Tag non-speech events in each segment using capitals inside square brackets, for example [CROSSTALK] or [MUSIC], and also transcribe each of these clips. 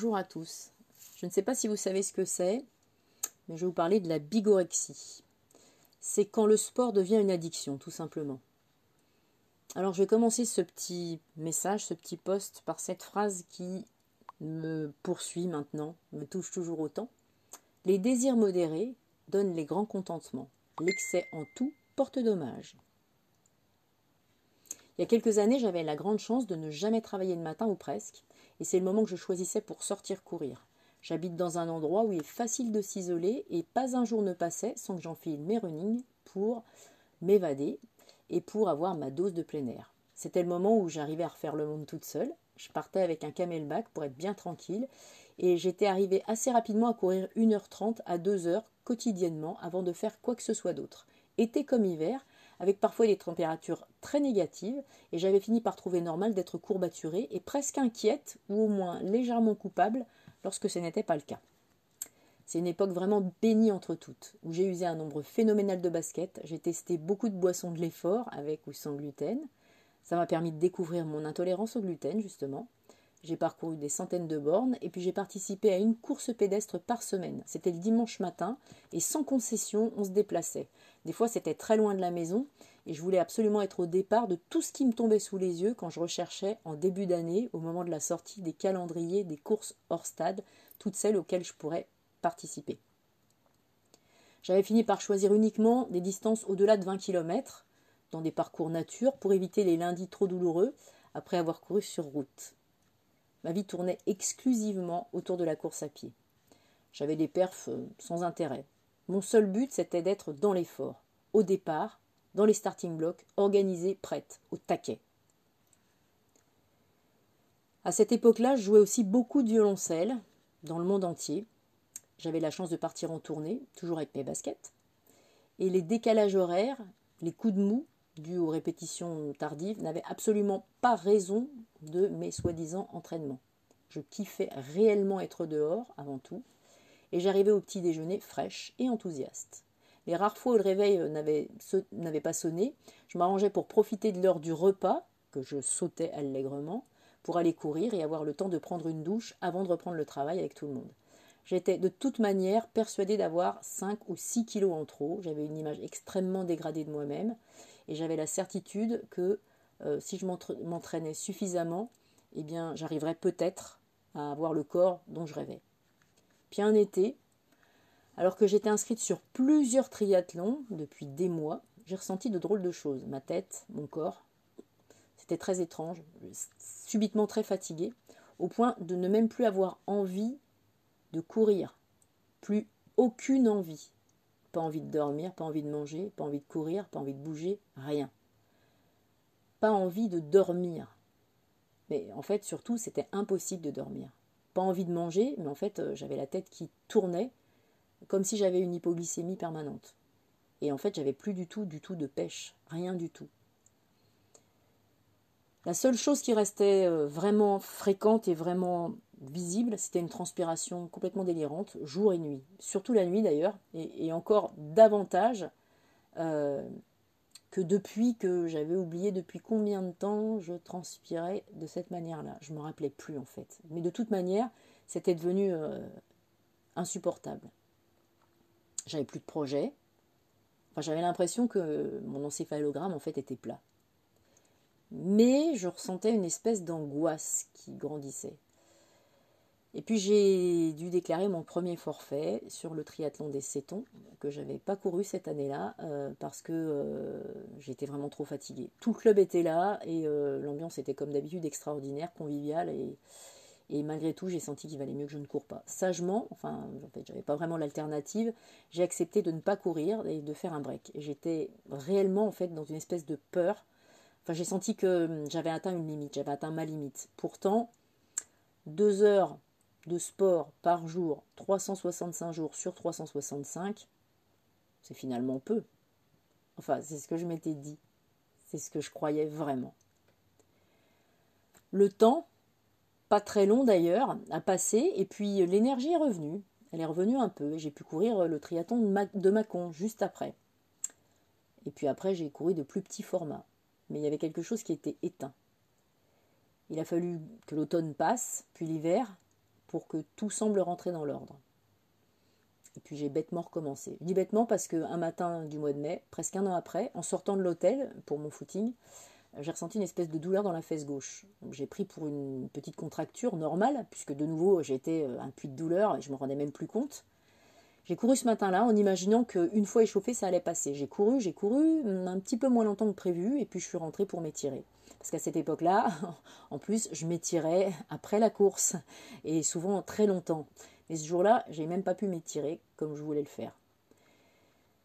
Bonjour à tous. Je ne sais pas si vous savez ce que c'est, mais je vais vous parler de la bigorexie. C'est quand le sport devient une addiction, tout simplement. Alors je vais commencer ce petit message, ce petit post par cette phrase qui me poursuit maintenant, me touche toujours autant. Les désirs modérés donnent les grands contentements. L'excès en tout porte dommage. Il y a quelques années, j'avais la grande chance de ne jamais travailler le matin ou presque, et c'est le moment que je choisissais pour sortir courir. J'habite dans un endroit où il est facile de s'isoler et pas un jour ne passait sans que j'enfile mes running pour m'évader et pour avoir ma dose de plein air. C'était le moment où j'arrivais à refaire le monde toute seule. Je partais avec un camelback pour être bien tranquille et j'étais arrivée assez rapidement à courir 1h30 à 2h quotidiennement avant de faire quoi que ce soit d'autre. Été comme hiver, avec parfois des températures très négatives, et j'avais fini par trouver normal d'être courbaturée et presque inquiète, ou au moins légèrement coupable, lorsque ce n'était pas le cas. C'est une époque vraiment bénie entre toutes, où j'ai usé un nombre phénoménal de baskets, j'ai testé beaucoup de boissons de l'effort, avec ou sans gluten. Ça m'a permis de découvrir mon intolérance au gluten, justement. J'ai parcouru des centaines de bornes et puis j'ai participé à une course pédestre par semaine. C'était le dimanche matin et sans concession, on se déplaçait. Des fois, c'était très loin de la maison et je voulais absolument être au départ de tout ce qui me tombait sous les yeux quand je recherchais en début d'année, au moment de la sortie des calendriers des courses hors stade, toutes celles auxquelles je pourrais participer. J'avais fini par choisir uniquement des distances au-delà de 20 km dans des parcours nature pour éviter les lundis trop douloureux après avoir couru sur route. Ma vie tournait exclusivement autour de la course à pied. J'avais des perfs euh, sans intérêt. Mon seul but, c'était d'être dans l'effort, au départ, dans les starting blocks, organisée, prête, au taquet. À cette époque-là, je jouais aussi beaucoup de violoncelle dans le monde entier. J'avais la chance de partir en tournée, toujours avec mes baskets. Et les décalages horaires, les coups de mou dus aux répétitions tardives n'avaient absolument pas raison de mes soi-disant entraînements. Je kiffais réellement être dehors, avant tout, et j'arrivais au petit déjeuner fraîche et enthousiaste. Les rares fois où le réveil euh, n'avait pas sonné, je m'arrangeais pour profiter de l'heure du repas, que je sautais allègrement, pour aller courir et avoir le temps de prendre une douche avant de reprendre le travail avec tout le monde. J'étais de toute manière persuadée d'avoir 5 ou 6 kilos en trop, j'avais une image extrêmement dégradée de moi-même, et j'avais la certitude que euh, si je m'entraînais suffisamment, eh bien, j'arriverais peut-être à avoir le corps dont je rêvais. Puis un été, alors que j'étais inscrite sur plusieurs triathlons depuis des mois, j'ai ressenti de drôles de choses. Ma tête, mon corps. C'était très étrange, subitement très fatiguée, au point de ne même plus avoir envie de courir. Plus aucune envie. Pas envie de dormir, pas envie de manger, pas envie de courir, pas envie de bouger, rien pas envie de dormir. Mais en fait, surtout, c'était impossible de dormir. Envie de manger, mais en fait, euh, j'avais la tête qui tournait comme si j'avais une hypoglycémie permanente. Et en fait, j'avais plus du tout, du tout de pêche, rien du tout. La seule chose qui restait euh, vraiment fréquente et vraiment visible, c'était une transpiration complètement délirante, jour et nuit. Surtout la nuit d'ailleurs, et, encore davantage euh, que depuis que j'avais oublié depuis combien de temps je transpirais de cette manière-là. Je ne me rappelais plus en fait. Mais de toute manière, c'était devenu euh, insupportable. J'avais plus de projet. Enfin, j'avais l'impression que mon encéphalogramme en fait était plat. Mais je ressentais une espèce d'angoisse qui grandissait. Et puis j'ai dû déclarer mon premier forfait sur le triathlon des Cétons, que je n'avais pas couru cette année-là, euh, parce que euh, j'étais vraiment trop fatiguée. Tout le club était là, et euh, l'ambiance était comme d'habitude extraordinaire, conviviale, et, et malgré tout j'ai senti qu'il valait mieux que je ne cours pas. Sagement, enfin en fait j'avais pas vraiment l'alternative, j'ai accepté de ne pas courir et de faire un break. J'étais réellement en fait dans une espèce de peur. Enfin j'ai senti que hum, j'avais atteint une limite, j'avais atteint ma limite. Pourtant, deux heures de sport par jour, 365 jours sur 365, c'est finalement peu. Enfin, c'est ce que je m'étais dit. C'est ce que je croyais vraiment. Le temps, pas très long d'ailleurs, a passé et puis l'énergie est revenue. Elle est revenue un peu. J'ai pu courir le triathlon de Mâcon juste après. Et puis après, j'ai couru de plus petits formats. Mais il y avait quelque chose qui était éteint. Il a fallu que l'automne passe, puis l'hiver, pour que tout semble rentrer dans l'ordre. Et puis j'ai bêtement recommencé. Je dis bêtement parce qu'un matin du mois de mai, presque un an après, en sortant de l'hôtel pour mon footing, j'ai ressenti une espèce de douleur dans la fesse gauche. J'ai pris pour une petite contracture normale, puisque de nouveau j'étais euh, un puits de douleur et je me rendais même plus compte. J'ai couru ce matin-là en imaginant qu'une fois échauffé, ça allait passer. J'ai couru, j'ai couru un petit peu moins longtemps que prévu, et puis je suis rentrée pour m'étirer. Parce qu'à cette époque-là, [LAUGHS] en plus, je m'étirais après la course, et souvent très longtemps. Mais ce jour-là, j'ai même pas pu m'étirer comme je voulais le faire.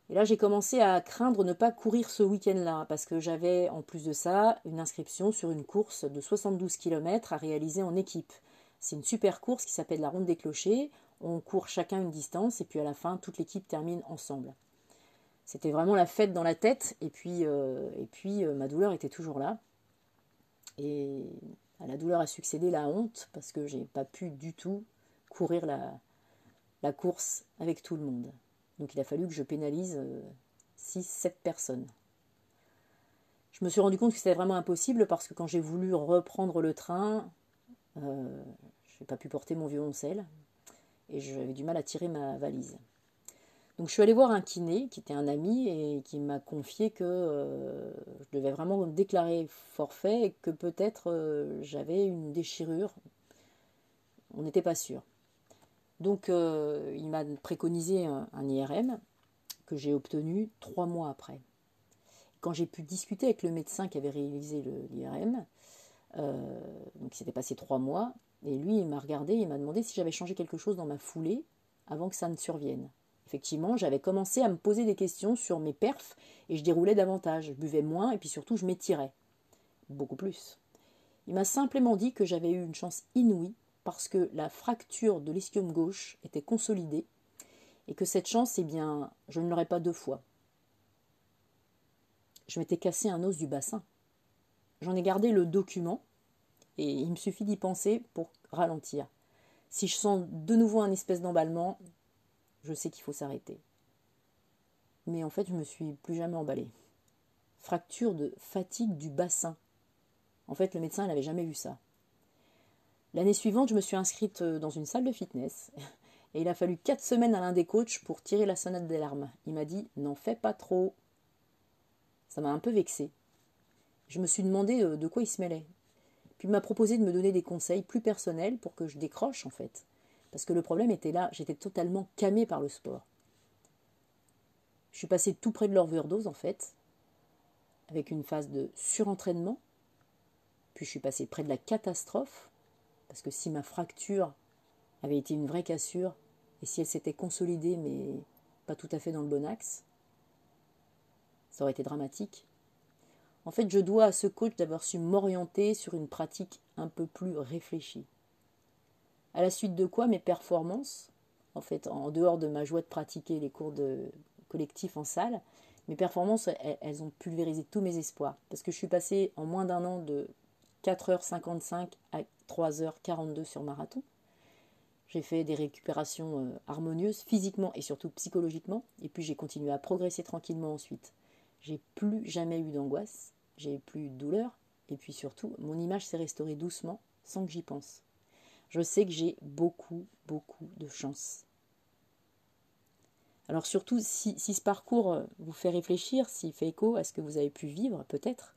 Et là, j'ai commencé à craindre ne pas courir ce week-end-là, parce que j'avais, en plus de ça, une inscription sur une course de 72 km à réaliser en équipe. C'est une super course qui s'appelle la Ronde des Clochers. On court chacun une distance, et puis à la fin, toute l'équipe termine ensemble. C'était vraiment la fête dans la tête, et puis, euh, euh, ma douleur était toujours là. Et à la douleur a succédé la honte, parce que j'ai pas pu du tout courir la, course avec tout le monde. Donc il a fallu que je pénalise 6-7 euh, personnes. Je me suis rendu compte que c'était vraiment impossible parce que quand j'ai voulu reprendre le train, euh, je n'ai pas pu porter mon violoncelle et j'avais du mal à tirer ma valise. Donc je suis allée voir un kiné qui était un ami et qui m'a confié que euh, je devais vraiment déclarer forfait et que peut-être j'avais une déchirure. On n'était pas sûr. Donc euh, il m'a préconisé un, IRM que j'ai obtenu trois mois après. Quand j'ai pu discuter avec le médecin qui avait réalisé l'IRM, euh, donc il s'était passé trois mois, et lui il m'a regardé, il m'a demandé si j'avais changé quelque chose dans ma foulée avant que ça ne survienne. Effectivement, j'avais commencé à me poser des questions sur mes perfs et je déroulais davantage, je buvais moins et puis surtout je m'étirais. Beaucoup plus. Il m'a simplement dit que j'avais eu une chance inouïe parce que la fracture de l'ischiome gauche était consolidée et que cette chance, eh bien, je ne l'aurais pas deux fois. Je m'étais cassé un os du bassin. J'en ai gardé le document et il me suffit d'y penser pour ralentir. Si je sens de nouveau un espèce d'emballement, je sais qu'il faut s'arrêter. Mais en fait, je me suis plus jamais emballé. Fracture de fatigue du bassin. En fait, le médecin n'avait jamais vu ça. L'année suivante, je me suis inscrite euh, dans une salle de fitness [LAUGHS] et il a fallu quatre semaines à l'un des coachs pour tirer la sonnette d'alarme. Il m'a dit N'en fais pas trop. Ça m'a un peu vexé. Je me suis demandé euh, de quoi il se mêlait. Puis il m'a proposé de me donner des conseils plus personnels pour que je décroche en fait. Parce que le problème était là, j'étais totalement camée par le sport. Je suis passée tout près de l'overdose en fait, avec une phase de surentraînement. Puis je suis passée près de la catastrophe, parce que si ma fracture avait été une vraie cassure, et si elle s'était consolidée mais pas tout à fait dans le bon axe, ça aurait été dramatique. En fait, je dois à ce coach d'avoir su m'orienter sur une pratique un peu plus réfléchie. À la suite de quoi mes performances, en fait, en dehors de ma joie de pratiquer les cours de collectif en salle, mes performances, elles, ont pulvérisé tous mes espoirs. Parce que je suis passée en moins d'un an de 4h55 à 3h42 sur marathon. J'ai fait des récupérations euh, harmonieuses physiquement et surtout psychologiquement. Et puis j'ai continué à progresser tranquillement ensuite. J'ai plus jamais eu d'angoisse, j'ai plus de douleur. Et puis surtout, mon image s'est restaurée doucement sans que j'y pense. Je sais que j'ai beaucoup, beaucoup de chance. Alors surtout, si, ce parcours euh, vous fait réfléchir, s'il fait écho à ce que vous avez pu vivre, peut-être,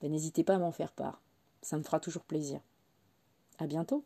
ben, n'hésitez pas à m'en faire part. Ça me fera toujours plaisir. À bientôt.